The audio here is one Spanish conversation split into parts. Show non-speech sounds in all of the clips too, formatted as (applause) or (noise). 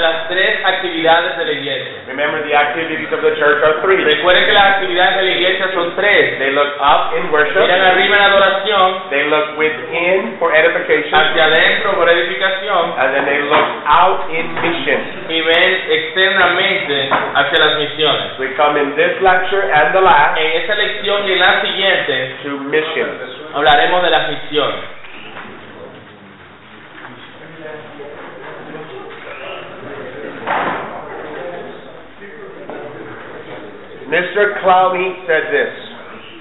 de las tres actividades de la iglesia. Remember, the activities of the church are three. Recuerden que las actividades de la iglesia son tres. They look up in worship, Miran arriba en adoración, they look within for edification, hacia adentro por edificación and then they look out in mission. y ven externamente hacia las misiones. We come in this lecture and the last En esta lección y en la siguiente to missions. hablaremos de las misiones. Mr. Clowney said this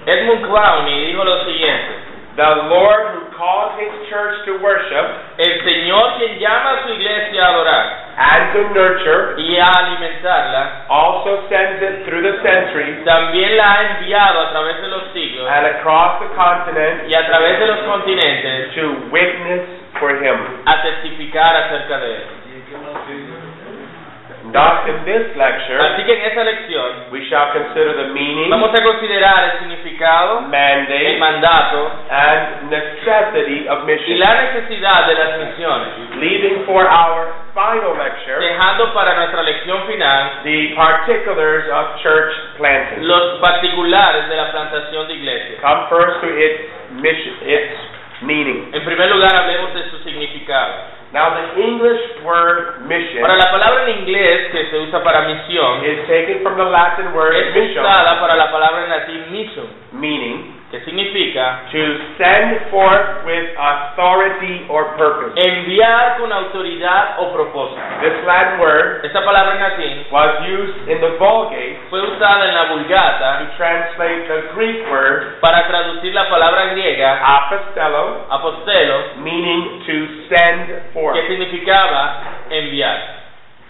Edmund Clowney dijo lo siguiente. The Lord who calls his church to worship El Señor quien llama a su iglesia a adorar and to nurture y a alimentarla, also sends it through the centuries también la ha enviado a través de los siglos and across the continent y a través de los continentes to witness for him. a testificar acerca de él. Thus, in this lecture, Así que en esta lección we shall consider the meaning, vamos a considerar el significado, el mandate, mandato and necessity of y la necesidad de las misiones, leaving for our final lecture dejando para nuestra lección final the particulars of church planting. los particulares de la plantación de iglesia. Come first to its mission, its meaning. En primer lugar, hablemos de su significado. Now, the English word mission Ahora, la palabra en inglés que se usa para misión is taken from the Latin word es mission, usada para la palabra en latín mission, meaning que significa to send forth with authority or purpose. enviar con autoridad o propósito. This Latin word Esta palabra en latín was used in the Vulgate fue usada en la Vulgata to translate the Greek word para traducir la palabra griega apostello, apostelo, meaning to send forth. que significaba enviar.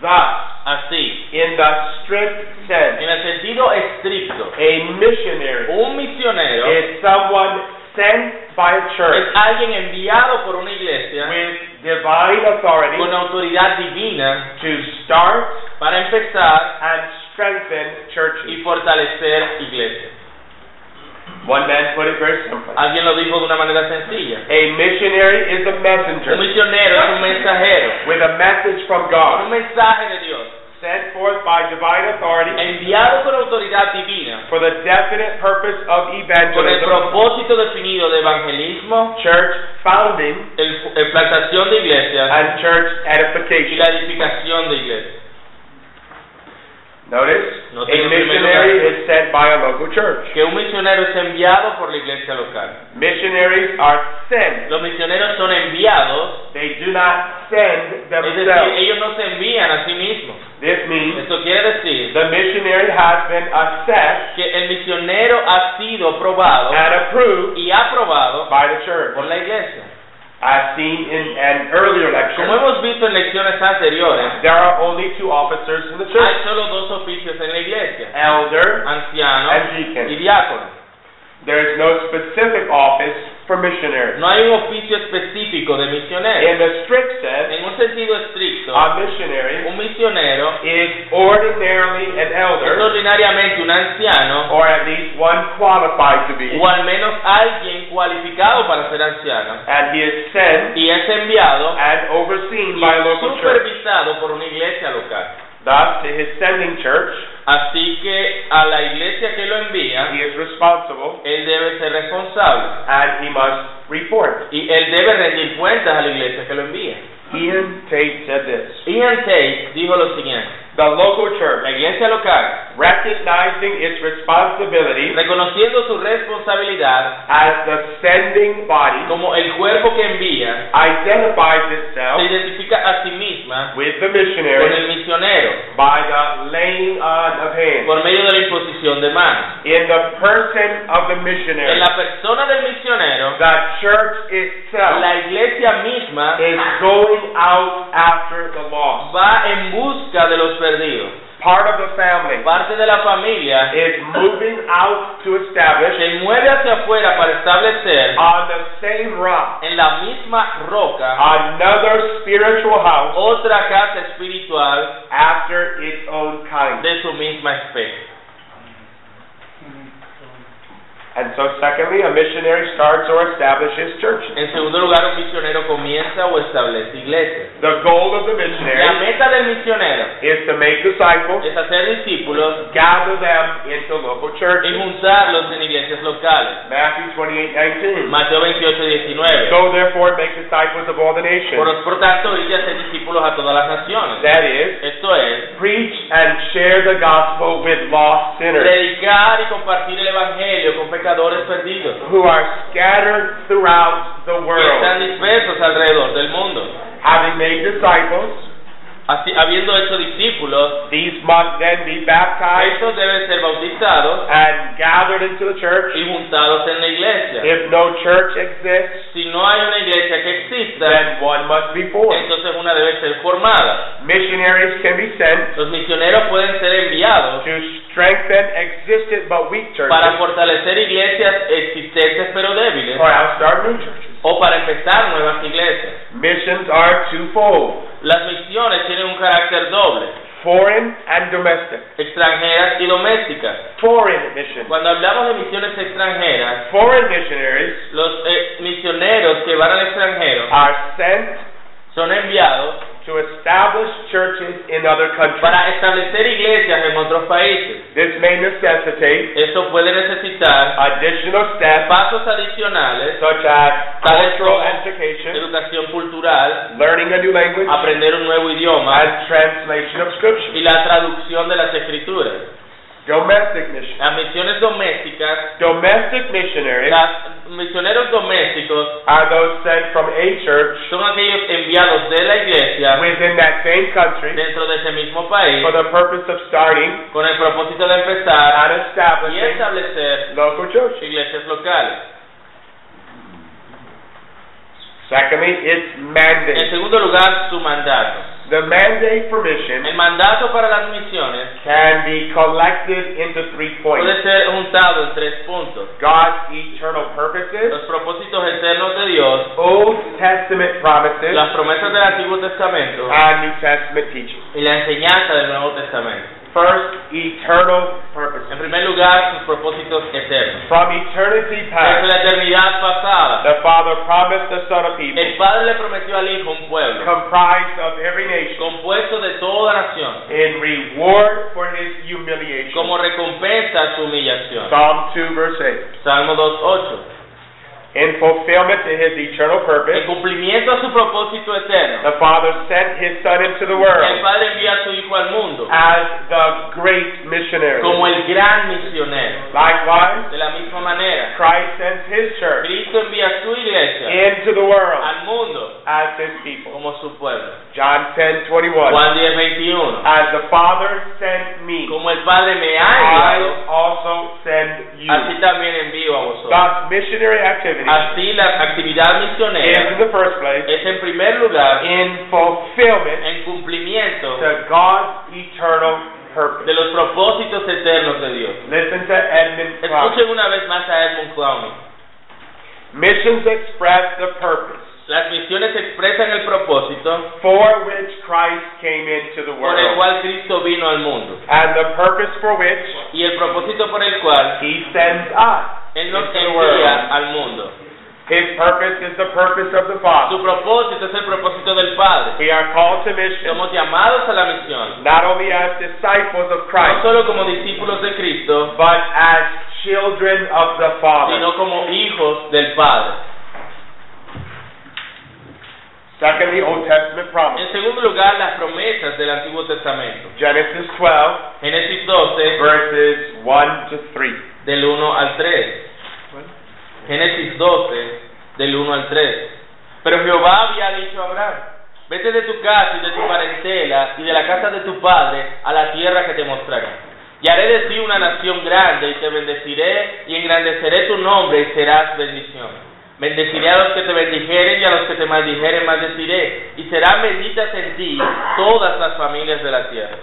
Thus, Así, in the strict sense, en el sentido estricto, a missionary un misionero is someone sent by a es church alguien enviado por una iglesia with divine authority con autoridad divina to start para empezar and strengthen churches. y fortalecer iglesias. One man put it very simply. Alguien lo dijo de una manera sencilla. A missionary is a Un messenger misionero es un mensajero, with a message from un God, mensaje de Dios, sent forth by divine authority. Enviado con autoridad divina, for the definite purpose of con el evangelism, propósito definido de evangelismo, church founding, el, el plantación de iglesias. And church y edification. la edificación de iglesias. Notice, a en primer missionary lugar. is sent by a local church. Que un misionero es enviado por la iglesia local. Missionaries are sent. Los misioneros son enviados, They do not send es decir, themselves. ellos no se envían a sí mismos. This means Esto quiere decir the missionary has been assessed que el misionero ha sido probado and approved y aprobado by the church. por la iglesia. As seen in an earlier lecture, Como hemos visto en lecciones anteriores, there are only two officers in the hay church solo dos oficios en la iglesia, elder anciano and y deacon. diácono. There is no specific office for missionaries. No hay un oficio específico de misionero. In the strict sense, En un sentido estricto, a missionary un misionero is ordinarily an es elder, ordinariamente un anciano or at least one qualified to be, o al menos alguien cualificado para ser anciano and he is sent y es enviado and overseen y by a local church. supervisado por una iglesia local. Thus, to his sending church, Así que a la iglesia que lo envía, he is responsible él debe ser responsable and he must report. y él debe rendir cuentas a la iglesia que lo envía. Ian Tate said this Ian Tate dijo lo siguiente, The local church, la iglesia local, recognizing its responsibility reconociendo su responsabilidad as the sending body, como el cuerpo que envía, identifies se itself identifica a sí misma with the con missionary el misionero by the laying on of hands. por medio de la imposición de manos. In the person of the En missionary, la persona del misionero, the church itself la iglesia misma is going out after the lost. va en busca de los perdidos. Part of the family Parte de la familia is moving out to establish se mueve hacia afuera para establecer on the same rock en la misma roca another spiritual house otra casa espiritual after its own kind. de su misma especie. And so, secondly, a missionary starts or establishes churches. En segundo lugar, un misionero comienza o establece iglesias. The goal of the La missionary meta del misionero is to make disciples, es hacer discípulos gather them into local y churches. juntarlos en iglesias locales. Matthew 28 19. Mateo 28, 19. Go therefore and make disciples of all the nations. Por, por tanto, y hacer discípulos a todas las naciones. That is, Esto es, preach and share the gospel with lost sinners predicar y compartir el evangelio con pecadores perdidos who are scattered throughout the que world. están dispersos alrededor del mundo. Having made disciples, Así, habiendo hecho discípulos, these must then be baptized estos deben ser bautizados and gathered into the church. y juntados en la iglesia. If no church exists, Si no hay una iglesia que exista, then one must be formed. entonces una debe ser formada. Missionaries can be sent Los misioneros pueden ser enviados to strengthen existent but weak churches para fortalecer iglesias existentes pero débiles or start new churches. o para empezar nuevas iglesias. Missions are twofold Las misiones tienen un carácter doble, foreign and domestic. extranjeras y domésticas. Foreign missions. Cuando hablamos de misiones extranjeras, Foreign missionaries los eh, misioneros que van al extranjero are sent son enviados to establish churches in other countries. para establecer iglesias en otros países. This may necessitate Esto puede necesitar additional steps pasos adicionales, such as Tales cultural como education, educación cultural, learning a new language, aprender un nuevo idioma and translation of scripture. y la traducción de las escrituras. Domestic mission. Las misiones domésticas, Domestic missionaries los misioneros domésticos are those sent from a church son aquellos enviados de la iglesia within that same country dentro de ese mismo país for the purpose of starting con el propósito de empezar and y establishing establecer local churches. iglesias locales. Secondly, its En mandate. segundo lugar, su mandato. The mandate for mission El mandato para las misiones can be collected into three points. puede ser juntado en tres puntos. God's eternal purposes, Los propósitos eternos de Dios, Old Testament promises, las promesas del Antiguo Testamento and New Testament teaching. y la enseñanza del Nuevo Testamento. First, eternal purposes. En primer lugar, sus propósitos eternos. From eternity Desde past, la eternidad pasada, the Father promised the Son of People, el Padre le prometió al Hijo un pueblo comprised of every nation, compuesto de toda nación, in reward for his humiliation. como recompensa a su humillación. Psalm 2, verse 8. Salmo 2.8. In fulfillment to his eternal En purpose, cumplimiento a su propósito eterno, the Father sent his Son into the el world Padre envía a su Hijo al mundo as the great missionary. como el gran misionero. Likewise, De la misma manera, Christ sends his church Cristo envía a su iglesia into the world al mundo as his people. como su pueblo. John 10, 21. Juan 10, 21. As the Father sent me, Como el Padre me ha I also send you. así también envío a vosotros. Thus, missionary activity Así la actividad is, misionera in the first place, es en primer lugar in fulfillment en cumplimiento to God's eternal purpose. de los propósitos eternos de Dios. Listen to Edmund. Escuchen una vez más a Edmund Clowney. Missions express the purpose Las misiones expresan el propósito for which Christ came into the por el world cual Cristo vino al mundo and the purpose for which y el propósito por el cual He sends us Él nos into the envía world. al mundo. His purpose is the purpose of the Father. Su propósito es el propósito del Padre. We are called to mission Somos llamados a la misión, not only as disciples of no Christ, solo como discípulos de Cristo, but as children of the Father. sino como hijos del Padre. Secondly, Old Testament promise. En segundo lugar, las promesas del Antiguo Testamento. Genesis 12, Génesis 12, verses 1 to 3. Del 1 al 3. Génesis 12, del 1 al 3. Pero Jehová había dicho a Abraham, vete de tu casa y de tu parentela y de la casa de tu padre a la tierra que te mostraré. Y haré de ti una nación grande y te bendeciré y engrandeceré tu nombre y serás bendición. Bendeciré a los que te bendijeren y a los que te maldijeren maldeciré. Y serán benditas en ti todas las familias de la tierra.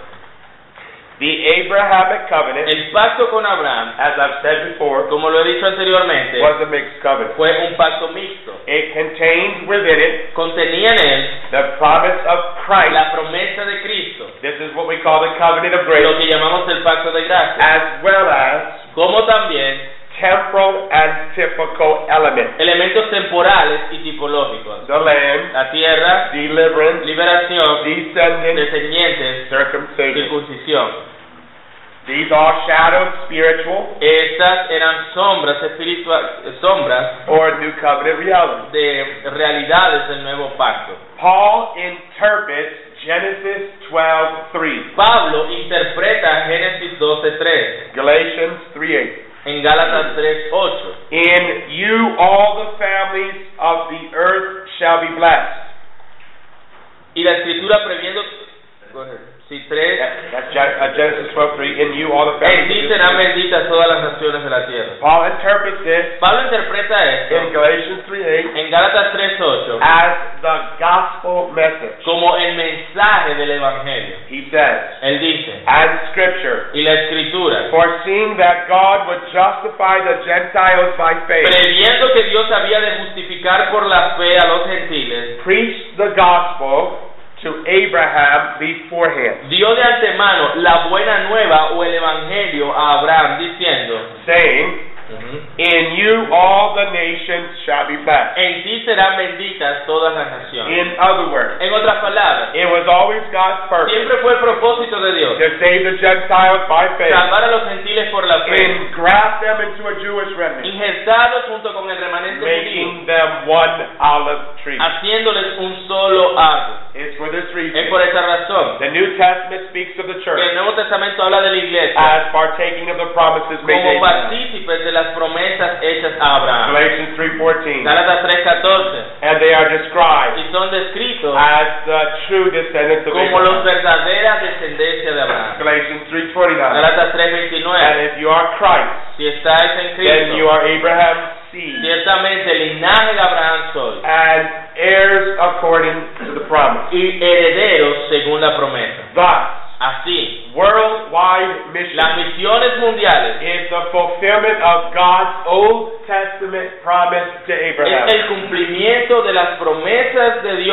The Abrahamic covenant, El pacto con Abraham, as I've said before, como lo he dicho anteriormente, was a mixed covenant. fue un pacto mixto. It contained within it Contenía en él the promise of Christ. la promesa de Cristo, This is what we call the covenant of lo grace, que llamamos el pacto de gracia, as well as como también temporal and typical elements. elementos temporales y tipológicos. The land, La tierra, deliverance, liberación, descendants, descendientes, circumcision. circuncisión. These are shadows, spiritual Estas eran sombras espirituales, sombras or new covenant realities. de realidades del nuevo pacto. Paul interprets Genesis 12:3, Pablo interpreta Génesis 12:3 Galatians 3:8. En Gálatas 3:8. In you all the families of the earth shall be blessed. Y la escritura previendo si tres That's Gen- uh, Genesis 12:3. In you all the en families. ti of the serán earth. benditas todas las naciones de la tierra. Paul interprets this Pablo interpreta in esto Galatians 3:8 en Gálatas 3:8 as the gospel message. como el mensaje del evangelio. He says, Él dice, and scripture, y la escritura, foreseeing that God would justify the Gentiles by faith, previendo que Dios había de justificar por la fe a los gentiles, preached the gospel to Abraham beforehand, dio de antemano la buena nueva o el evangelio a Abraham diciendo, saying, In you all the nations shall be blessed. en ti serán benditas todas las naciones. In other words, En otras palabras, it was always God's purpose siempre fue el propósito de Dios to save the Gentiles by faith salvar a los gentiles por la fe, and graft them into a Jewish remnant, injertados junto con el remanente judío, making them one olive tree. haciéndoles un solo árbol. It's for this Es reason. por esa razón The New Testament speaks of the que el church Nuevo Testamento habla de la iglesia as partaking of the promises made to como Abraham. partícipes de las promesas hechas a Abraham. Galatians 3:14. Gálatas 3:14 And they are described y son descritos as the true descendants of como los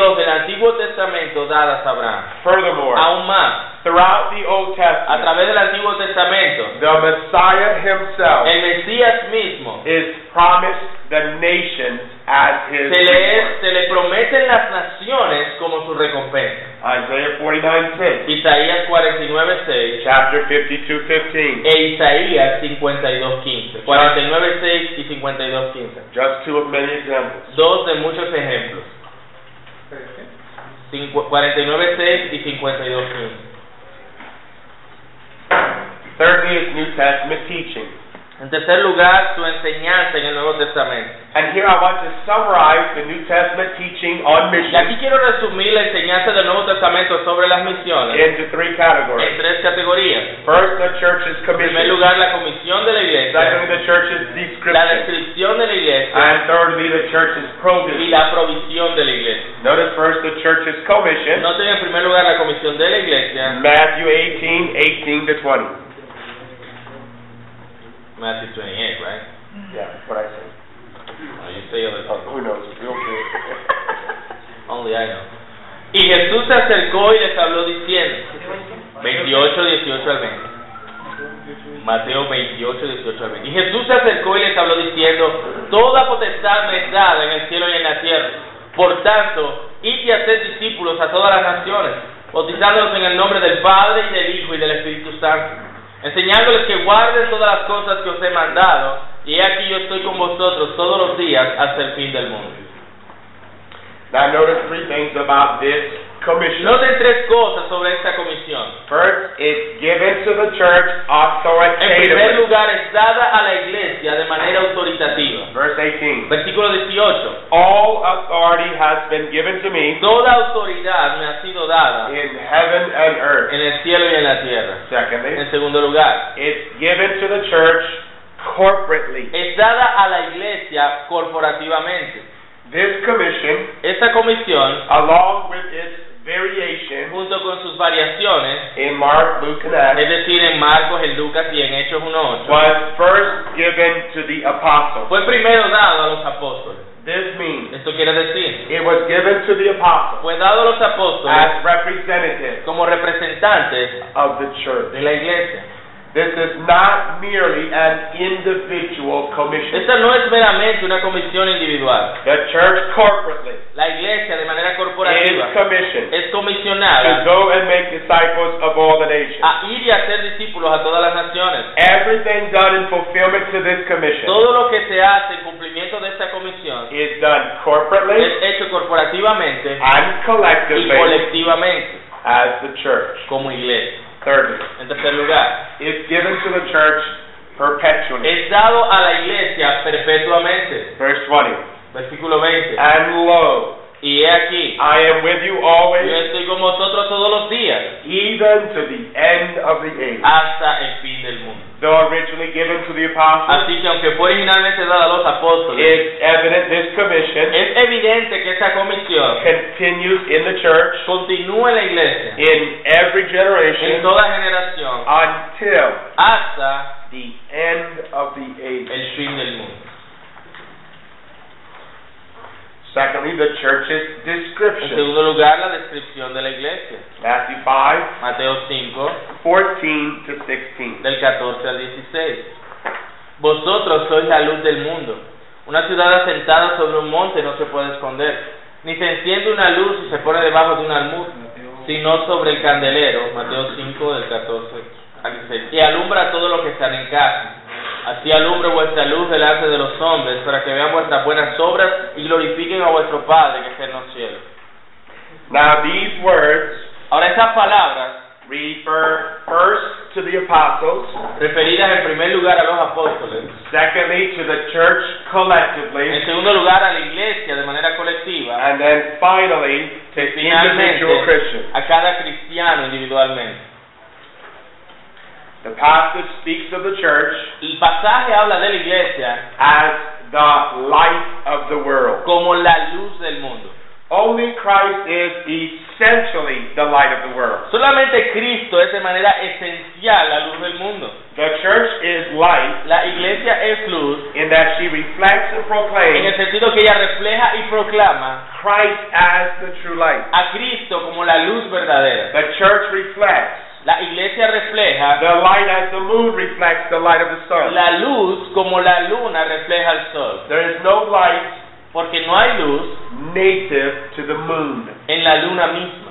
Dios del Antiguo Testamento dadas a Abraham. Furthermore, Aún más, throughout the Old a Testament, través del Antiguo Testamento, the Messiah himself el Mesías mismo is promised the nations as his se le, es- se le prometen las naciones como su recompensa. Isaiah 49:6, Isaías 49.6 chapter 52:15. e Isaías 52.15. 49.6 y 52.15. Just two of many examples. Dos de muchos ejemplos. Cincu- 49.6 y 52.15. Thirdly, is New Testament teaching. En tercer lugar, su enseñanza en el Nuevo Testamento. And here I want to summarize the New Testament teaching on Y mission aquí quiero resumir la enseñanza del Nuevo Testamento sobre las misiones into three en categories. tres categorías. First, the church's En primer commission. lugar, la comisión de la iglesia, Secondly, the church's la description. descripción de la iglesia And thirdly, the church's y provision. la provisión de la iglesia. Notice first the church's commission. Noten en primer lugar la comisión de la iglesia, Matthew 18, 18 to 20. Matthew 28, right? Yeah, what I said. Oh, you say other Oh, who knows? See. (laughs) Only I know. Y Jesús se acercó y les habló diciendo, 28, 18 al 20. Mateo 28, 18 al 20. Y Jesús se acercó y les habló diciendo, toda potestad me es dada en el cielo y en la tierra. Por tanto, id y haced discípulos a todas las naciones, bautizándolos en el nombre del Padre y del Hijo y del Espíritu Santo, enseñándoles que guarden todas las cosas que os he mandado, y aquí yo estoy con vosotros todos los días hasta el fin del mundo. Now notice three things about this commission. Noten tres cosas sobre esta comisión. First, it's given to the church En primer authoritatively. lugar, es dada a la iglesia de 18. Versículo 18. All authority has been given to me Toda autoridad me ha sido dada in heaven and earth. en el cielo y en la tierra. Secondly, En segundo lugar, it's given to the church corporately. es dada a la iglesia corporativamente. This commission, Esta comisión, along with its variation junto sus variaciones, in Mark, Luke, and es Acts, decir, en Marcos, en Lucas y en Hechos 1.8, was first given to the apostles. fue primero dado a los apóstoles. This means Esto quiere decir, it was given to the apostles fue dado a los apóstoles as representatives como representantes of the church. de la iglesia. This is not merely an individual commission. Esta no es meramente una comisión individual. The church corporately La iglesia de manera is corporativa commissioned es to comisionada go and make disciples of all the nations. a ir y a ser discípulos a todas las naciones. Everything done in fulfillment to this commission Todo lo que se hace en cumplimiento de esta comisión is done corporately es hecho corporativamente and y collectively colectivamente as the church. como iglesia. Thirdly, En tercer lugar, it's given to the church perpetually. es dado a la iglesia perpetuamente. Verse 20. Versículo 20. And lo, Y he aquí, I am with you yo always, estoy con vosotros todos los días even to the end of the age. hasta el fin del mundo. Though originally given to the apostles, Así que aunque fue originalmente dada a los apóstoles, it's evident this commission es evidente que esta comisión continues in the church continúa en la iglesia in every en generation toda generación until hasta the end of the age. el fin del mundo. Secondly, the church's En description. segundo lugar, la descripción de la iglesia. Matthew 5, Mateo 5, 14 to 16. del 14 al 16. Vosotros sois la luz del mundo. Una ciudad asentada sobre un monte no se puede esconder, ni se enciende una luz y se pone debajo de un almud, sino sobre el candelero. Mateo 5, del 14 al 16. Y alumbra todo lo que está en casa. Así alumbre vuestra luz delante de los hombres, para que vean vuestras buenas obras y glorifiquen a vuestro Padre que está en los cielos. Now, these words Ahora, estas palabras, refer first to the apostles, referidas en primer lugar a los apóstoles, secondly to the church collectively, en segundo lugar a la iglesia de manera colectiva, and then finally to individual Christians. a cada cristiano individualmente. The passage speaks of the church El pasaje habla de la iglesia as the light of the world. como la luz del mundo. Only Christ is essentially the light of the world. Solamente Cristo es de manera esencial la luz del mundo. The church is light La iglesia es luz in that she reflects and en proclaims el sentido que ella refleja y proclama Christ as the true light. a Cristo como la luz verdadera. The church reflects La iglesia refleja the light as the moon reflects the light of the sun. la luz como la luna refleja el sol. There is no light Porque no hay luz native to the moon. en la luna misma.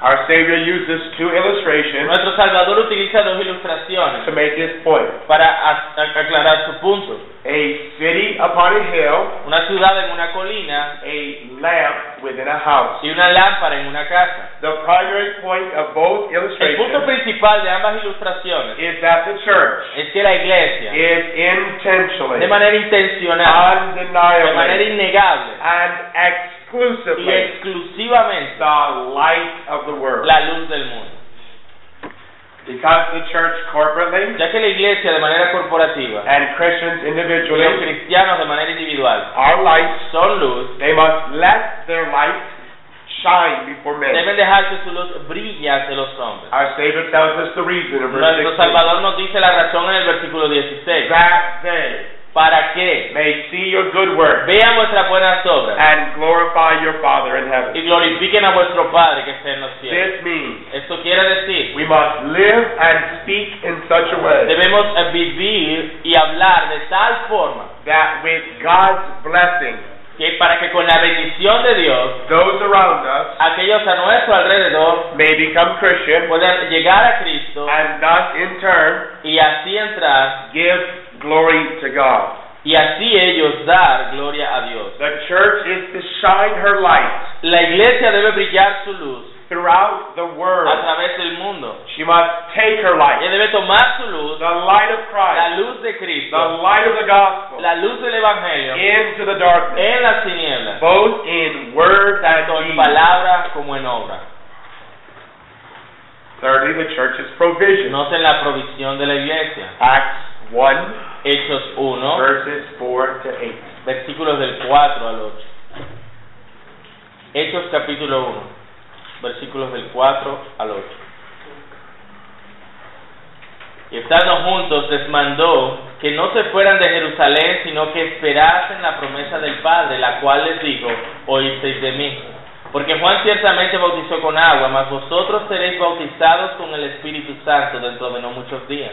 Our Savior uses two illustrations Nuestro Salvador utiliza dos ilustraciones to make this point. para aclarar su punto. A city upon a hill, Una ciudad en una colina a lamp within a house. y una lámpara en una casa. The primary point of both El punto illustrations principal de ambas ilustraciones is that the church es que la iglesia, is intentionally, de manera intencional, de manera undeniably, innegable and y exclusively exclusivamente the light of the world. la luz del mundo. Because the church corporately Ya que la iglesia de manera corporativa and Christians y los individually cristianos de manera individual are lights, son luz, they must let their light shine before men. deben dejar que su luz brille ante los hombres. Our Savior tells us the reason in verse Nuestro 16. Salvador nos dice la razón en el versículo 16. That ¿Para qué? may see your good works Vean vuestras buenas obras and glorify your Father in y heaven. glorifiquen a vuestro Padre que está en los cielos. This means Esto quiere decir, we must live and speak in such a way debemos eh, vivir y hablar de tal forma that with God's blessing, que para que con la bendición de Dios, those around us aquellos a nuestro alrededor may become Christian puedan llegar a Cristo and thus in turn y así entrar give glory to God. y así ellos dar gloria a Dios. The church is to shine her light La iglesia debe brillar su luz throughout the world. a través del mundo. She must take her light, Ella debe tomar su luz, the light of la Christ, luz de the Cristo, light of the gospel, la luz del Evangelio, into the darkness, en las tinieblas, both in word tanto and en deed. palabra como en obra. Thirdly, the church's provision. Noten la provisión de la iglesia. Acts 1, Hechos 1, verses 4 to 8. versículos del 4 al 8. Hechos capítulo 1, versículos del 4 al 8. Y estando juntos les mandó que no se fueran de Jerusalén, sino que esperasen la promesa del Padre, la cual les dijo, oísteis de mí. Porque Juan ciertamente bautizó con agua, mas vosotros seréis bautizados con el Espíritu Santo dentro de no muchos días.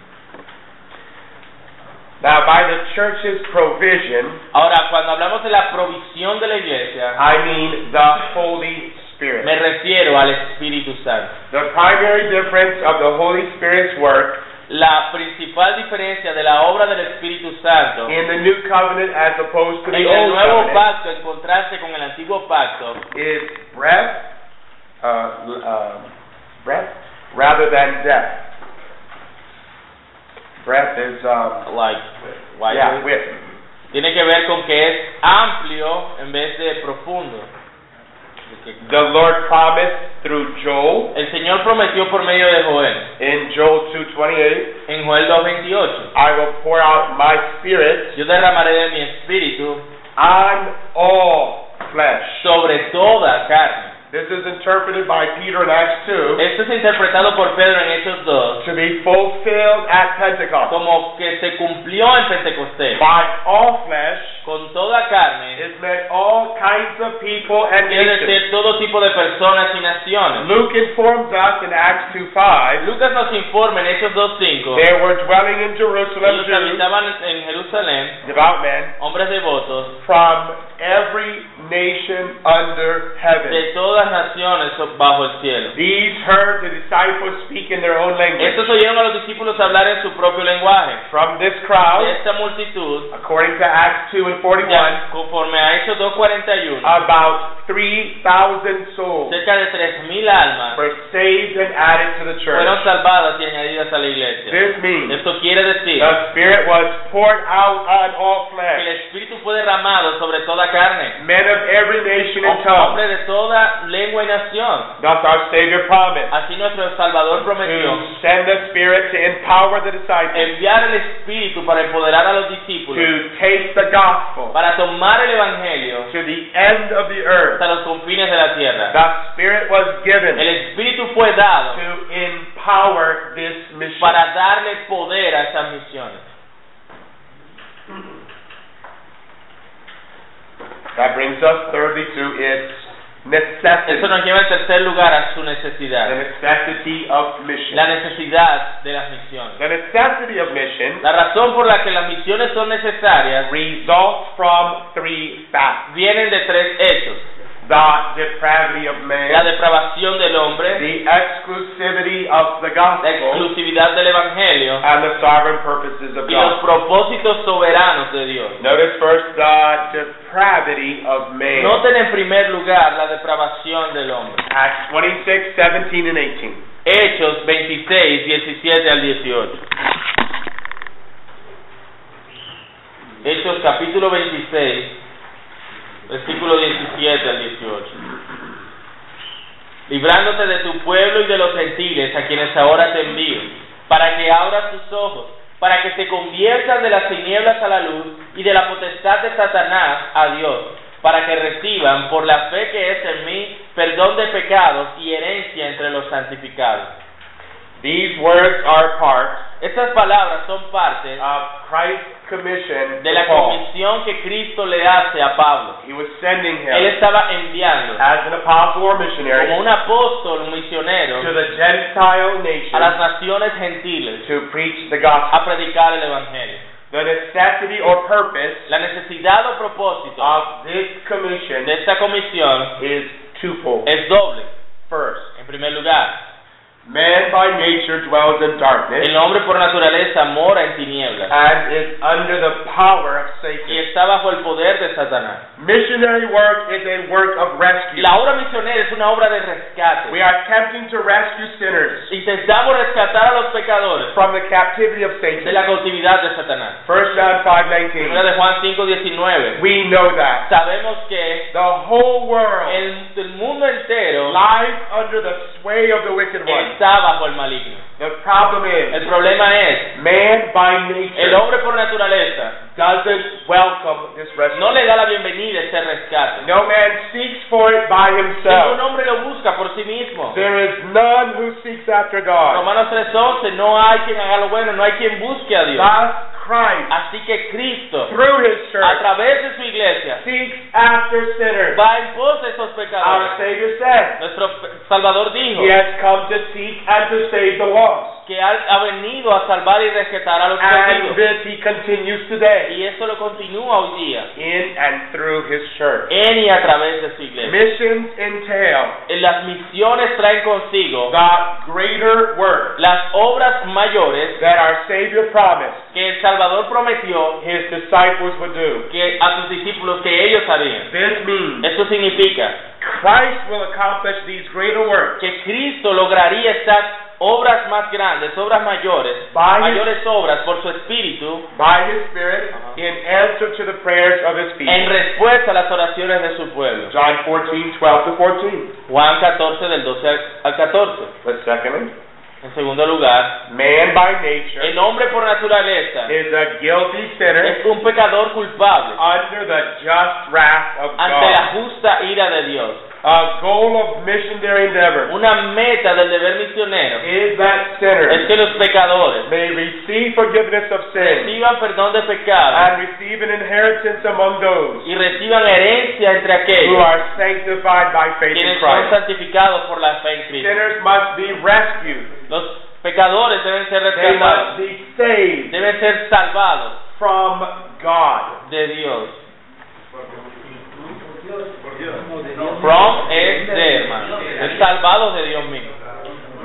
Now, by the church's provision, Ahora, cuando hablamos de la provisión de la iglesia, I mean the Holy Spirit. me refiero al Espíritu Santo. The primary difference of the Holy Spirit's work La principal diferencia de la obra del Espíritu Santo in the New Covenant as opposed to en the el Old nuevo Covenant pacto, en contraste con el antiguo pacto, is breath, uh, uh, breath, rather than death. Breath is, um, like, why- yeah, width. tiene que ver con que es amplio en vez de profundo. The Lord promised through Joel El Señor prometió por medio de Joel, in Joel 2:28, en Joel 2.28, I will pour out my spirit yo derramaré de mi espíritu on all flesh. sobre toda carne. This is interpreted by Peter in Acts 2 Esto es interpretado por Pedro en Hechos 2 to be fulfilled at Pentecost. como que se cumplió en Pentecostés. By all flesh Con toda carne, is meant all kinds of people and quiere nations. decir todo tipo de personas y naciones. Luke informs us in Acts 2:5 Lucas nos informa en Hechos 2.5 there were dwelling in Jerusalem ellos Jews, habitaban en Jerusalén, devout men, hombres devotos, from every nation under heaven. de todas naciones bajo el cielo. These heard the disciples speak in their own language. Estos oyeron a los discípulos hablar en su propio lenguaje. From this crowd, De esta multitud, according to Acts 2 and 41, ya conforme a Hechos 2.41, about 3,000 souls cerca de 3.000 almas were saved and added to the church. fueron salvadas y añadidas a la iglesia. This means Esto quiere decir the Spirit was poured out on all que el flesh. Espíritu fue derramado sobre toda carne, Men of every nation and tongue. hombres de toda lengua y nación. Thus our Savior promised Así nuestro Salvador prometió to send the Spirit to empower the disciples enviar el Espíritu para empoderar a los discípulos, to take the gospel para tomar el Evangelio to the end of the earth. hasta los confines de la tierra. The Spirit was El given Espíritu fue dado to empower this mission. para darle poder a esas misiones. That brings us thirdly to its. Eso nos lleva en tercer lugar a su The necesidad, necessity of mission. la necesidad de las misiones. The necessity of mission La razón por la que las misiones son necesarias results from three facts. vienen de tres hechos. The depravity of La man, depravación del hombre, the exclusivity of the la gospel, exclusividad del Evangelio and the sovereign purposes of y los God. propósitos soberanos de Dios. Notice first the depravity of man. Noten en primer lugar la depravación del hombre. Acts 26, 17, and 18. Hechos 26, 17 al 18. Hechos capítulo 26, versículo 17 al 18. Librándote de tu pueblo y de los gentiles a quienes ahora te envío, para que abras tus ojos, para que se conviertan de las tinieblas a la luz y de la potestad de Satanás a Dios, para que reciban por la fe que es en mí perdón de pecados y herencia entre los santificados. These words are part Estas palabras son parte of Christ's commission de la comisión que Cristo le hace a Pablo. He was sending Él him estaba enviando as an apostle or como missionary un apóstol, un misionero, to the Gentile a las nations naciones gentiles to preach the gospel. a predicar el Evangelio. The necessity or purpose La necesidad o propósito of this commission de esta comisión is twofold. es doble. First, En primer lugar, man by nature dwells in darkness el hombre por naturaleza mora en tinieblas and is under the power of Satan. y está bajo el poder de Satanás. Missionary work is a work of rescue. La obra misionera es una obra de rescate. We are attempting to rescue sinners Intentamos rescatar a los pecadores from the captivity of Satan. de la cautividad de Satanás. 1 John 5:19. Primera de Juan 5:19. We know that Sabemos que the whole world el, el mundo entero lies under the sway of the wicked one. Está bajo el maligno. The problem El is problema es Man by El nature hombre por naturaleza doesn't welcome this no le da la bienvenida a este rescate. No man seeks for it by Ningún himself. hombre lo busca por sí mismo. There is none who seeks after God. Romanos 3:11, no hay quien haga lo bueno, no hay quien busque a Dios. Thus Christ, Así que Cristo, through his a church, través de su iglesia, seeks after sinners. va en pos de esos Our pecadores. Savior said, Nuestro Salvador dijo He has come to seek and to save the lost. que ha, ha venido a salvar y rescatar a los And this he continues today Y eso lo continúa hoy día, in and through his church. en y a través de su iglesia. Missions entail En Las misiones traen consigo the greater work las obras mayores that our Savior promised que el Salvador prometió his disciples would do. que a sus discípulos que ellos harían. This means Esto significa Christ will accomplish these greater works que Cristo lograría estas obras más grandes, obras mayores, By his- mayores obras por su espíritu by his Spirit Uh-huh. in answer to the prayers of his en people. respuesta a las oraciones de su pueblo. John 14, 12 to 14. Juan 14 del 12 al- al 14. But secondly, En segundo lugar, man by nature el hombre por naturaleza is a guilty sinner es un pecador culpable under the just wrath of ante la God. justa ira de Dios. A goal of missionary endeavor Una meta del deber misionero is that es sinners que los pecadores may receive forgiveness of sin reciban perdón de pecados and receive an inheritance among those y reciban herencia entre who aquellos are sanctified by faith in quienes son Christ. santificados por la fe en Cristo. Sinners must be rescued. Los pecadores deben ser They must rescatados, be saved deben ser salvados from God. de Dios. From es de, hermano. Ser salvados de Dios mismo.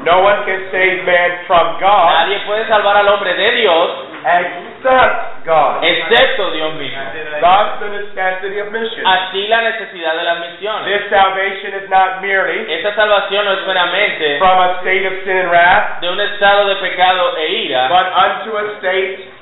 No one can save man from God Nadie puede salvar al hombre de Dios except God. excepto Dios mismo. Thus the necessity of mission. Así la necesidad de las misiones. This salvation is not merely Esta salvación no es meramente from a state of sin and wrath, de un estado de pecado e ira, but unto a state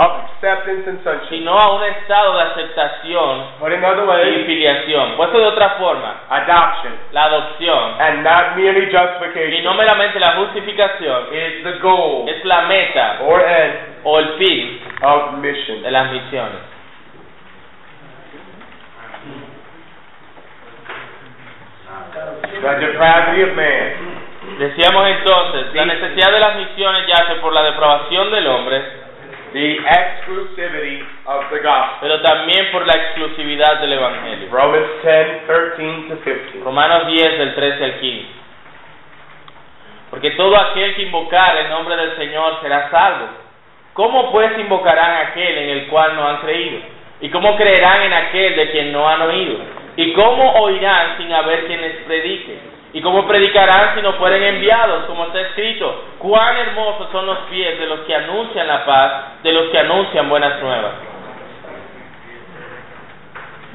of acceptance and sonship. sino a un estado de aceptación But in other y filiación. Puesto de otra forma, adoption. La adopción. And not merely y justification no meramente la justificación. Is the goal. Es la meta. Or end. O el fin. Of mission. de las misiones. The depravity of man. Decíamos entonces, la necesidad de las misiones yace por la depravación del hombre, the exclusivity of the gospel. pero también por la exclusividad del Evangelio. Romans 10, 13 to 15. Romanos 10 del 13 al 15. Porque todo aquel que invocar el nombre del Señor será salvo. ¿Cómo pues invocarán a aquel en el cual no han creído? ¿Y cómo creerán en aquel de quien no han oído? ¿Y cómo oirán sin haber quien les predique? ¿Y cómo predicarán si no fueren enviados? Como está escrito, cuán hermosos son los pies de los que anuncian la paz, de los que anuncian buenas nuevas.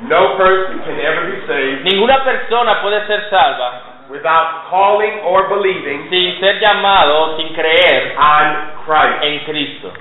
No person can ever be saved Ninguna persona puede ser salva without calling or believing sin ser llamado sin creer on Christ. en Cristo.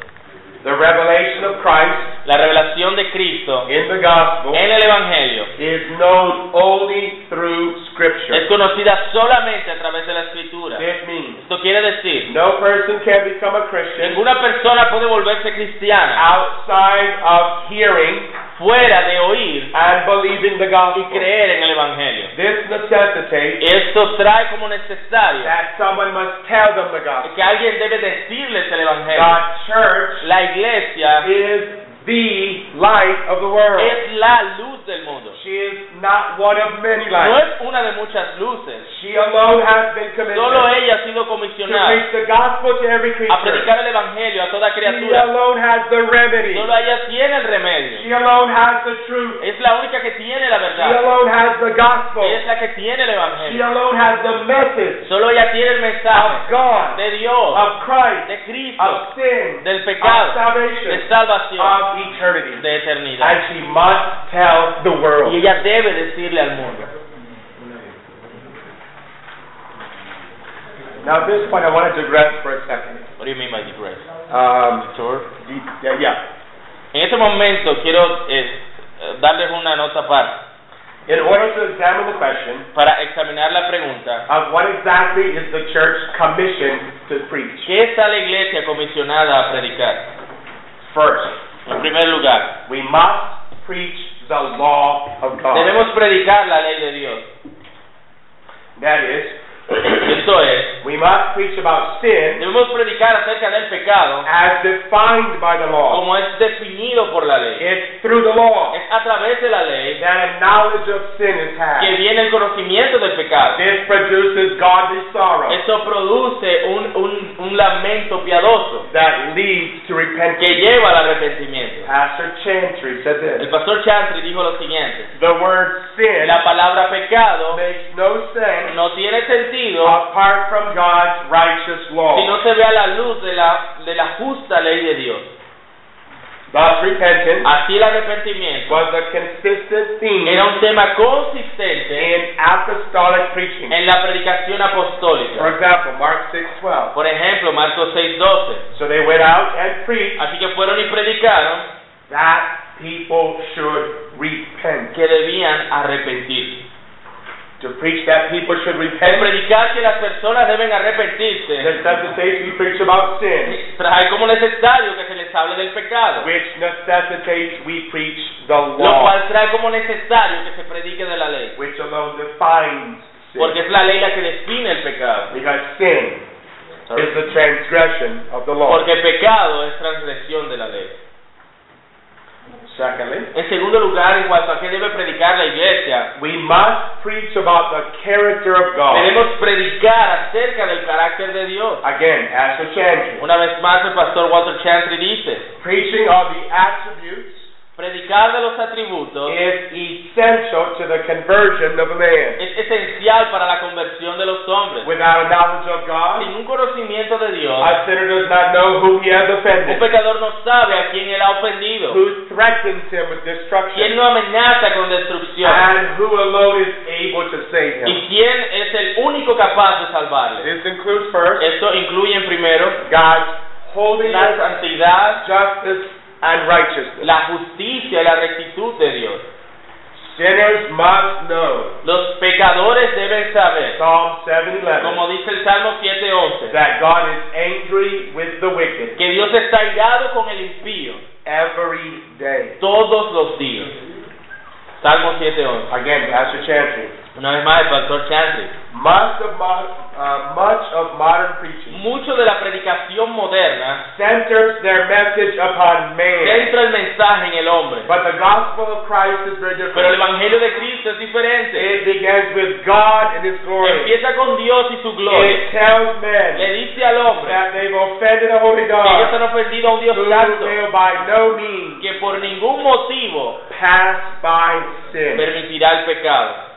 The revelation of Christ La revelación de Cristo in the gospel en el Evangelio is known only through es Scripture. conocida solamente a través de la Escritura. This means Esto quiere decir, no person can become a Christian ninguna persona puede volverse cristiana outside of hearing fuera de oír and believing the y gospel. creer en el Evangelio. This necessitates Esto trae como necesario that someone must tell them the gospel. que alguien debe decirles el Evangelio. The church La iglesia is the light of the world. es la luz del mundo. She is not one of many No lights. es una de muchas luces. She alone has been Solo commissioned ella ha sido to comisionada preach the gospel to every a creature. predicar el Evangelio a toda She criatura. alone has the remedy. Solo ella tiene el remedio. She alone has the truth. Es la única que tiene la She verdad. alone has the gospel. Es la que tiene el She Evangelio. alone has the message Solo ella tiene el of mensaje God, de Dios, of Christ, de Cristo, of sin, del of pecado, de salvation, salvación, of eternity. de eternidad. And she must tell the Y world. ella debe decirle al mundo. Now, at this point, I want to digress for a second. What do you mean by digress? Um, Sure. yeah, yeah. En este momento quiero eh, darles una nota aparte. in order to examine the question para examinar la pregunta, of what exactly is the church commissioned to preach. ¿qué está la iglesia comisionada a predicar? First, En primer lugar, we must preach the law of God. debemos predicar la ley de Dios. That is, Esto es, we must preach about sin debemos predicar acerca del pecado as defined by the law. como es definido por la ley. It's through the law Es a través de la ley that a knowledge of sin is que had. viene el conocimiento del pecado. This produces godly sorrow Esto produce un, un, un lamento piadoso that leads to repentance. que lleva al arrepentimiento. Pastor Chantry said El this. pastor Chantry dijo lo siguiente, The word sin la palabra pecado makes no sense no tiene sentido apart from God's righteous si law. no se ve a la luz de la, de la justa ley de Dios. Thus, repentance Así el arrepentimiento was a consistent theme era un tema consistente in apostolic preaching. en la predicación For apostólica. example, Mark 6:12. Por ejemplo, Marcos 6:12. So they went out and preached Así que fueron y predicaron that people should repent. que debían arrepentirse. To preach that people should repent predicar que las personas deben arrepentirse necessitates we preach about sin, trae como necesario que se les hable del pecado, which necessitates we preach the lo law, cual trae como necesario que se predique de la ley, which alone defines porque sin. es la ley la que define el pecado. Because sin is the transgression of the law. Porque pecado es transgresión de la ley. Secondly, En segundo lugar, en cuanto a qué debe predicar la iglesia, we must preach about the character of God. debemos predicar acerca del carácter de Dios. Again, Pastor Chantry. Una vez más, el pastor Walter Chantry dice, Preaching of the attributes predicar de los atributos is essential to the conversion of a man. es esencial para la conversión de los hombres. Without a knowledge of God, Sin un conocimiento de Dios, a sinner does not know who he has un offended, pecador no sabe a quién él ha ofendido, who threatens him with quién destruction, lo amenaza con destrucción and who alone is able to save him. y quién es el único capaz de salvarle. This includes first Esto incluye primero God's la holiness, santidad, justice, and righteousness. la justicia y la rectitud de Dios. Sinners must know, Los pecadores deben saber, Psalm 7:11, como dice el Salmo 7:11, that God is angry with the wicked que Dios está irado con el impío every day. todos los días. Salmo 7:11. Again, Pastor Chantry. Una vez más, el pastor Chantry. Much of, mod, uh, much of modern preaching Mucho de la predicación moderna centers their message upon man. centra el mensaje en el hombre. But the gospel of Christ is very Pero el different. evangelio de Cristo es diferente. It begins with God and His glory. Empieza con Dios y su gloria. It tells Le men dice al hombre that they've offended a holy que ellos God han ofendido a un Dios who santo, will by no means que por ningún motivo pass by sin. permitirá el pecado.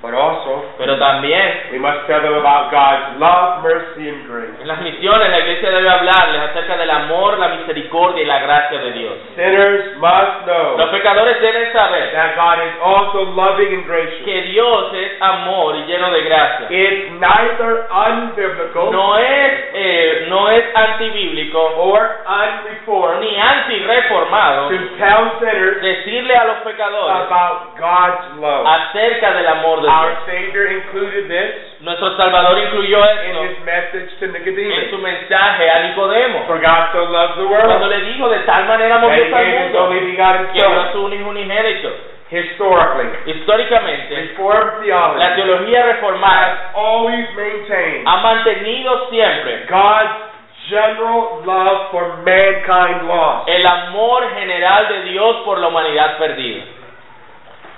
But also, Pero también we must tell them about God's love, mercy, and grace. en las misiones la iglesia debe hablarles acerca del amor, la misericordia y la gracia de Dios. Sinners must know Los pecadores deben saber that God is also loving and gracious. que Dios es amor y lleno de gracia. It's neither unbiblical No es, eh, no es antibíblico or unreformed ni antireformado to tell sinners decirle a los pecadores about God's love. acerca del amor de Our. Savior included this Nuestro Salvador incluyó in esto his message to en su Nicodemus. mensaje a Nicodemo. For God so loves the Cuando world le dijo de tal manera amó that he Dios al gave his mundo only begotten que su unigénito. Historically, Históricamente, Reformed la theology teología reformada has always maintained ha mantenido siempre God's general love for mankind lost. el amor general de Dios por la humanidad perdida.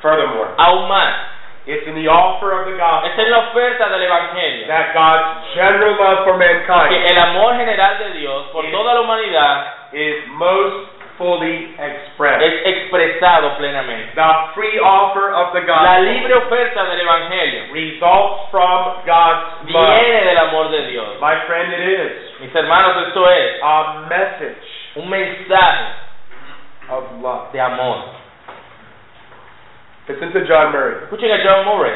Furthermore, Aún más, it's in the offer of the gospel es la oferta del Evangelio. that God's general love for mankind que el amor general de Dios por Sí. toda la humanidad is most fully expressed. es expresado plenamente. The free offer of the La gospel libre oferta del Evangelio results from God's love. viene del amor de Dios. My friend, it is Mis hermanos, esto es a message un mensaje of love. de amor. Listen to John Murray. Escuchen a John Murray.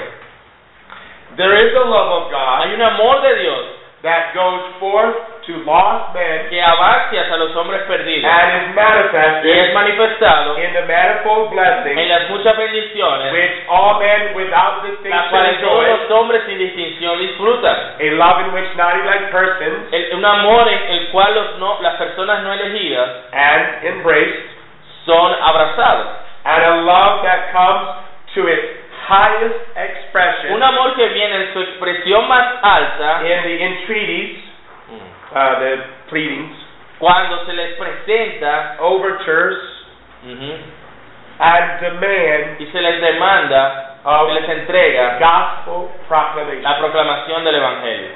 There is a love of God Hay un amor de Dios that goes forth to lost men que abarque a los hombres perdidos and is manifested y es manifestado in the manifold blessings en las muchas bendiciones which all men without distinction las distinction cuales todos los hombres sin distinción disfrutan. a love in which not elect persons El- un amor en el cual los no, las personas no elegidas and embraced, son abrazados. And a love that comes to its highest expression Un amor que viene en su expresión más alta in the entreaties, uh, the pleadings, cuando se les presenta overtures, and demand y se les demanda, of se les entrega gospel proclamation. la proclamación del Evangelio.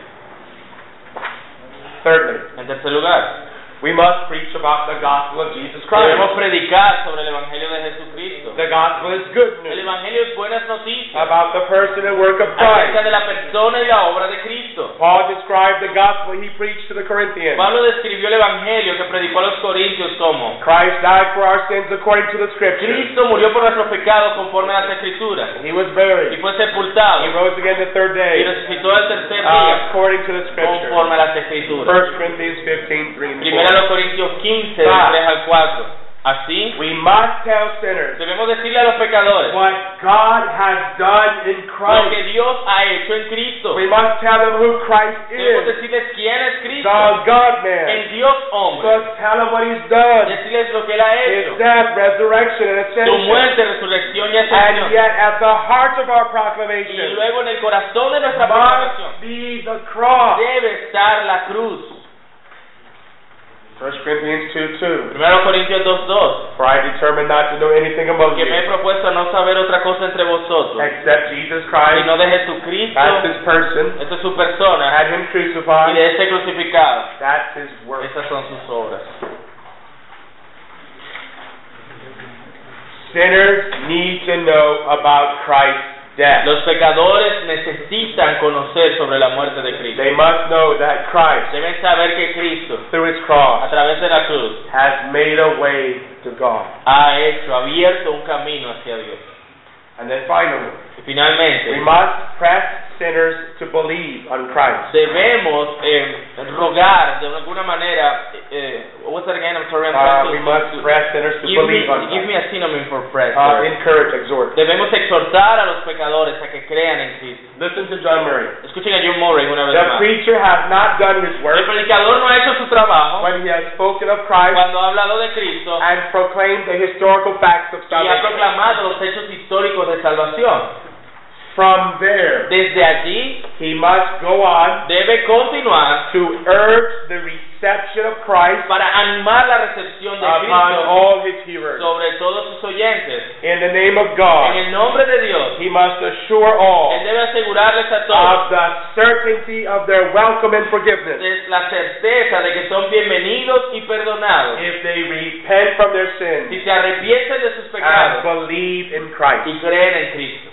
Thirdly, En tercer lugar, we must preach about the gospel of Jesus Christ. debemos predicar sobre el Evangelio de Jesucristo. The gospel is good news. El Evangelio es buenas noticias about the person and work of Christ. acerca de la persona y la obra de Cristo. Paul described the gospel he preached to the Corinthians. Pablo describió el Evangelio que predicó a los corintios como Christ died for our sins according to the scripture. Cristo murió por nuestros pecados conforme a las Escrituras He was y buried. fue sepultado He rose again the third y day resucitó el tercer uh, día according to the scripture. conforme a las Escrituras. 1 Corinthians 15, 3 and Primera a 4. los Corintios 15, del Ah. 3 al 4. Así, We must tell sinners debemos decirle a los pecadores what God has done in lo Christ. que Dios ha hecho en Cristo. We must tell them who Christ Debemos is. decirles quién es Cristo, The God man. el Dios hombre. Must tell them what he's done. Decirles lo que Él ha His hecho, death, resurrection, and su muerte, resurrección y And ascensión. yet at the heart of our Y proclamation luego en el corazón de nuestra proclamación be the cross. debe estar la cruz. 1 Corinthians 2 2. Primero Corintios 2.2 For I determined not to know anything among Que me he you propuesto no saber otra cosa entre vosotros, except Jesus Christ, sino de Jesucristo, that's his person, esta es su persona, had him crucified. y de este crucificado. that's his work. Esas son sus obras. Sinners need to know about Christ's death. Los pecadores necesitan conocer sobre la muerte de Cristo. They must know that Christ, Deben saber que Cristo, through his a cross, través de la cruz, has made a way to God. ha hecho, abierto un camino hacia Dios. And then finally, Y finalmente, we must press sinners to believe on Christ. debemos eh, rogar de alguna manera, eh, what's that again? I'm sorry, I'm Uh, to- we must to- press sinners to give, me, believe on Christ. give me a synonym for press. Uh, encourage, exhort. Debemos exhortar a los pecadores a que crean en Cristo. Listen to John Murray. Escuchen a John Murray una vez The más. preacher has not done his El work predicador no ha hecho su trabajo when he has spoken of Christ cuando ha hablado de Cristo and proclaimed the historical facts of y ha salvation. proclamado los hechos históricos de salvación. From there, Desde allí he must go on debe continuar to urge the reception of Christ para animar la recepción de upon Cristo all his hearers. sobre todos sus oyentes. In the name of En God, el nombre de Dios, he must assure Él all debe asegurarles a todos of the certainty of their welcome and forgiveness de la certeza de que son bienvenidos y perdonados if they repent from their sins si se arrepienten de sus and pecados believe in Christ. y creen en Cristo.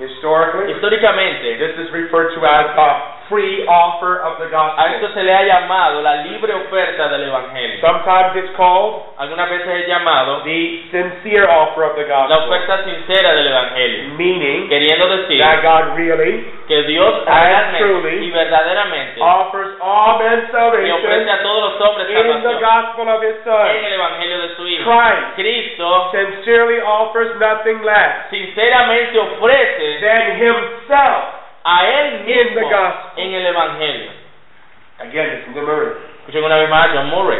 Historically, Históricamente, this is referred to as a free offer of the gospel. a esto se le ha llamado la libre oferta del Evangelio. Sometimes it's called Algunas veces es llamado the sincere offer of the gospel. la oferta sincera del Evangelio, meaning queriendo decir that God really que Dios And realmente truly y verdaderamente offers all men le ofrece salvation a todos los hombres in the gospel of His en Son. el Evangelio de su Hijo. Christ Cristo sincerely offers nothing less sinceramente ofrece than Himself. A Él mismo gospel. en el Evangelio. Again, Murray. Escuchen una vez más a John Murray.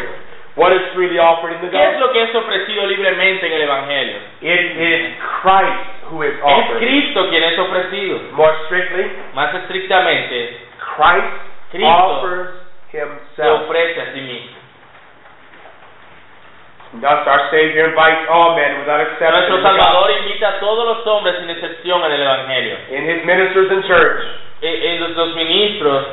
What is freely offered in the ¿Qué es gospel? lo que es ofrecido libremente en el Evangelio? It is Christ who is Es offered. Cristo quien es ofrecido. More strictly, Más estrictamente, Christ Cristo offers se Himself. ofrece a sí mismo. Thus, our Savior invites all men without exception. Nuestro in the gospel. Salvador invita a todos los hombres sin excepción en el Evangelio. In His ministers in church, En, en los, los ministros,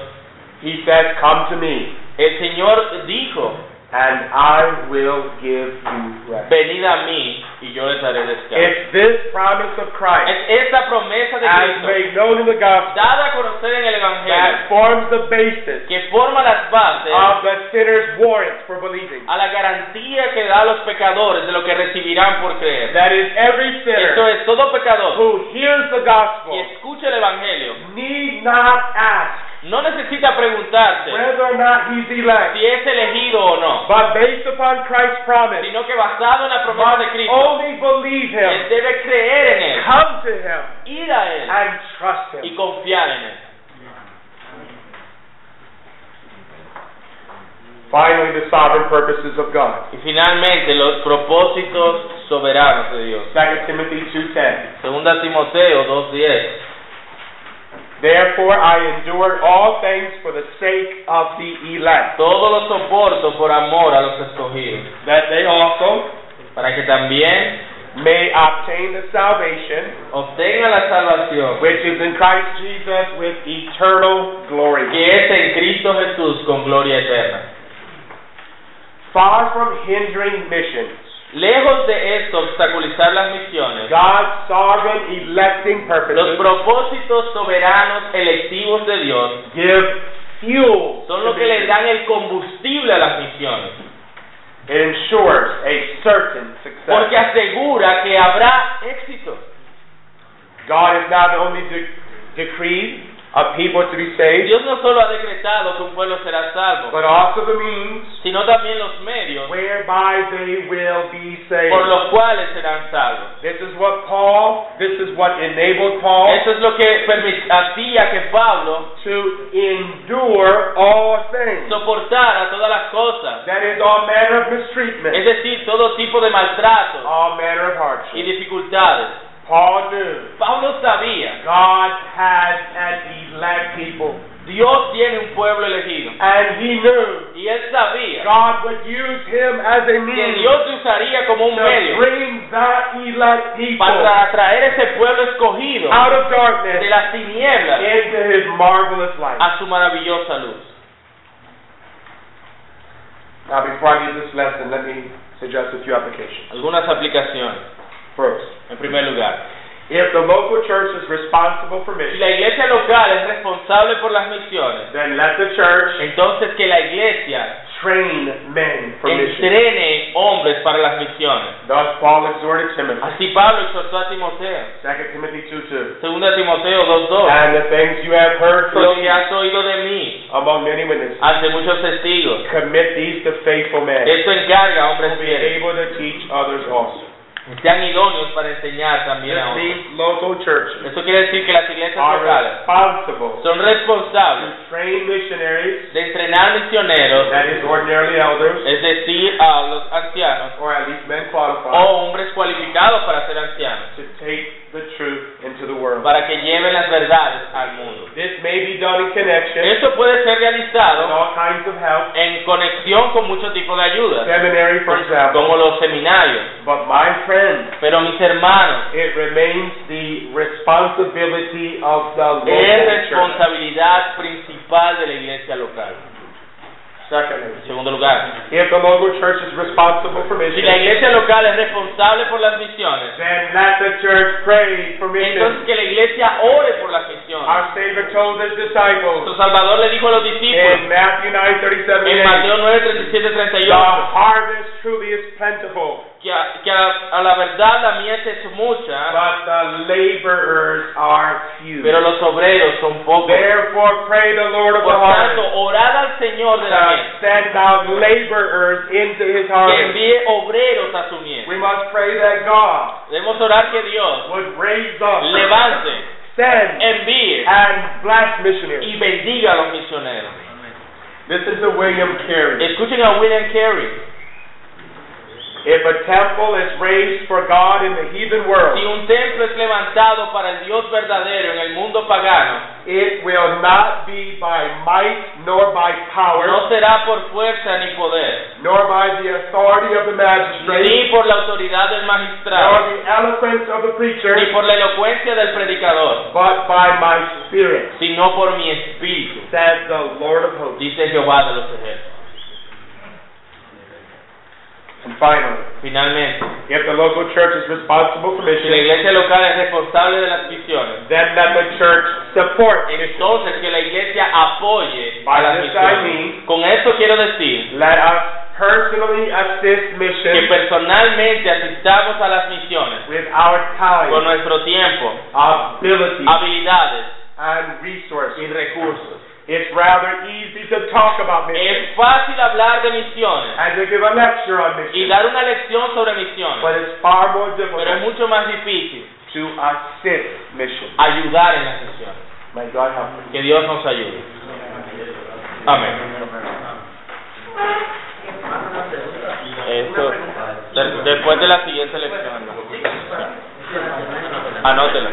He says, "Come to me, el Señor dijo, and I will give you rest." venid a mí y yo les haré descanso. It's this promise of Christ, Es esta promesa de as Cristo, made known in the gospel, dada a conocer en el Evangelio, that forms the basis que forma las bases of the sinner's warrant for believing. a la garantía que da a los pecadores de lo que recibirán por creer. That is, every Esto sinner es, todo pecador who hears the que gospel escucha el Evangelio need not ask, no necesita preguntarse whether or not he's elect, si es elegido o no, but based upon Christ's promise, sino que basado en la promesa de Cristo, only believe él him, debe creer en él, come to him, ir a él and trust y him. confiar en él. Finally, the sovereign purposes of God. Y finalmente los propósitos soberanos de Dios. 2 Timothy 2.10 Segunda Timoteo 2.10. Therefore I endure all things for the sake of the elect, Todo lo soporto por amor a los escogidos, that they also para que también may obtain the salvation obtengan la salvación which is in Christ Jesus with eternal glory. que es en Cristo Jesús con gloria eterna. Far from hindering missions, Lejos de esto obstaculizar las misiones, God's sovereign electing los purposes propósitos soberanos electivos de Dios give fuel son to lo que le missions. dan el combustible a las misiones, It ensures a certain success. porque asegura que habrá éxito. God has not only de- decreed a people to be saved, Dios no solo ha decretado que un pueblo será salvo, but also the means sino también los medios whereby they will be saved. por los cuales serán salvos. This is what Paul, this is what enabled Paul Eso es lo que permi- hacía que Pablo to endure all things. soportara todas las cosas, That is all manner of es mistreatment, decir, todo tipo de maltratos all manner of y hardship. dificultades. Paul knew Pablo sabía, God has an elect people. Dios tiene un pueblo elegido. And he knew Y él sabía God would use him as a que means Dios usaría como un to medio bring that elect people para atraer ese pueblo escogido out of de darkness las tinieblas into his marvelous light. a su maravillosa luz. Now, before I give this lesson, let me suggest a few applications. Algunas aplicaciones. First, En primer lugar, if the local church is responsible for si la iglesia local es responsable por las misiones, then let the church entonces que la iglesia train men for mission. entrene hombres para las misiones. Thus, Paul exhorted Timothy, Así Pablo exhortó a Timoteo. 2 Timothy 2 2. Segunda Timoteo 2.2. And the things you have heard Lo from que me has oído de mí among many witnesses, ante muchos testigos. commit these to faithful men, Esto encarga a hombres who be fieles. able to teach others also. Sean idóneos para enseñar también a otros. local churches Esto quiere decir que las iglesias are locales responsible son responsables train missionaries, de entrenar misioneros, that is ordinarily elders, es decir, a los ancianos or at least men qualified, o hombres cualificados para ser ancianos, to take the truth into the world. para que lleven las verdades al mundo. This may be done in connection Esto puede ser with realizado all kinds of help, en conexión con muchos tipos de ayudas, seminary, for example. como los seminarios. But my friend, Pero mis hermanos, it remains the responsibility of the local es church. responsabilidad principal de la iglesia local. Secondly, segundo lugar, if the local church is responsible for si la mission, iglesia local es responsable por las misiones, then let the church pray for entonces mission. que la iglesia ore por las misiones. Our Savior told his disciples Nuestro Salvador le dijo a los discípulos in Matthew 9 37 en Mateo 9, 37, The 38 harvest truly is plentiful, que, a, que a, a la verdad la mies es mucha, but the laborers are few. pero los obreros son pocos. Therefore, pray the Lord of the tanto, harvest orad al Señor de la mies to send out laborers into his que harvest. envíe obreros a su mies. We must pray that God Debemos orar que Dios would raise up, levante, send, envíe and bless missionaries. y bendiga a los misioneros. Listen to William Carey. Escuchen a William Carey. If a temple is raised for God in the heathen world, Si un templo es levantado para el Dios verdadero en el mundo pagano, it will not be by might nor by power, no será por fuerza ni poder, nor by the authority of the magistrate, ni por la autoridad del magistrado, nor the eloquence of the preacher, ni por la elocuencia del predicador, but by my spirit, sino por mi espíritu, says the Lord of hosts. dice Jehová de los ejércitos. And finally, Finalmente, if the local church is responsible for si la iglesia local es responsable de las misiones, then let the church support entonces que la iglesia apoye a las this I misiones. mean- Con esto quiero decir Let us personally assist que mission personalmente asistamos a las misiones with our con talent, nuestro tiempo, ability, habilidades and resources. y recursos. It's rather easy to talk about. Es fácil hablar de misiones. To. Y dar una lección sobre misiones. But it's far more difficult. Pero es mucho más difícil. To assist missions. Ayudar en las misiones. Que Dios nos ayude. Amén. Esto, después de la siguiente lección. Anótela.